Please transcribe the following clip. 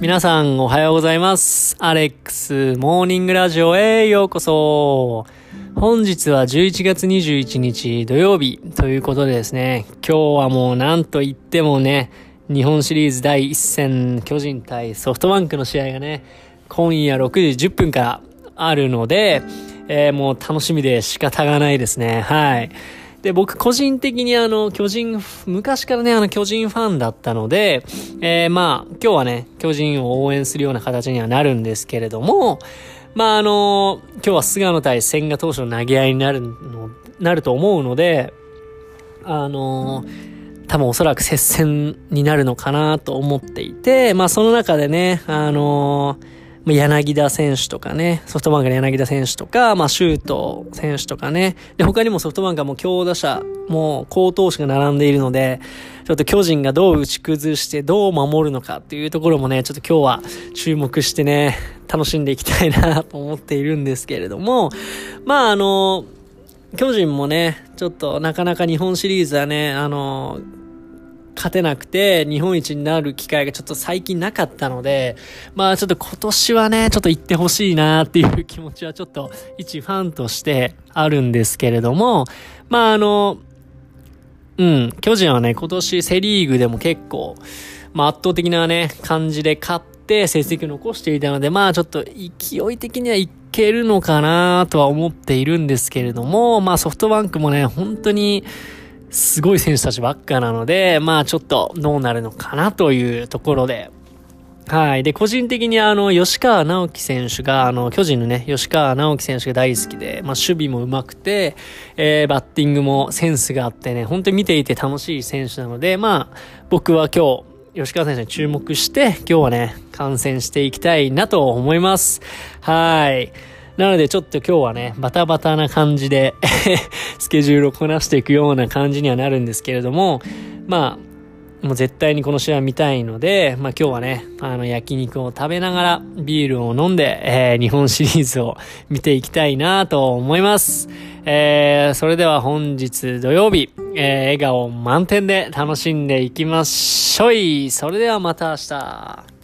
皆さんおはようございます。アレックスモーニングラジオへようこそ。本日は11月21日土曜日ということでですね、今日はもうなんと言ってもね、日本シリーズ第1戦巨人対ソフトバンクの試合がね、今夜6時10分からあるので、えー、もう楽しみで仕方がないですね。はい。で、僕個人的にあの、巨人、昔からね、あの、巨人ファンだったので、えー、まあ、今日はね、巨人を応援するような形にはなるんですけれども、まあ、あの、今日は菅野対千賀投手の投げ合いになるの、なると思うので、あの、多分おそらく接戦になるのかなと思っていて、まあ、その中でね、あの柳田選手とかね、ソフトバンクの柳田選手とか、まあ、シュート選手とかね。で、他にもソフトバンクはもう強打者、もう高投手が並んでいるので、ちょっと巨人がどう打ち崩してどう守るのかっていうところもね、ちょっと今日は注目してね、楽しんでいきたいなと思っているんですけれども、まあ、あの、巨人もね、ちょっとなかなか日本シリーズはね、あの、勝てなくて、日本一になる機会がちょっと最近なかったので、まあちょっと今年はね、ちょっと行ってほしいなっていう気持ちはちょっと一ファンとしてあるんですけれども、まああの、うん、巨人はね、今年セリーグでも結構、まあ圧倒的なね、感じで勝って成績を残していたので、まあちょっと勢い的にはいけるのかなとは思っているんですけれども、まあソフトバンクもね、本当に、すごい選手たちばっかなので、まあちょっとどうなるのかなというところで、はい。で、個人的にあの、吉川直樹選手が、あの、巨人のね、吉川直樹選手が大好きで、まあ、守備も上手くて、えー、バッティングもセンスがあってね、本当に見ていて楽しい選手なので、まあ、僕は今日、吉川選手に注目して、今日はね、観戦していきたいなと思います。はい。なのでちょっと今日はね、バタバタな感じで スケジュールをこなしていくような感じにはなるんですけれども、まあ、もう絶対にこの試合見たいので、まあ今日はね、あの焼肉を食べながらビールを飲んで、えー、日本シリーズを見ていきたいなと思います。えー、それでは本日土曜日、えー、笑顔満点で楽しんでいきましょい。それではまた明日。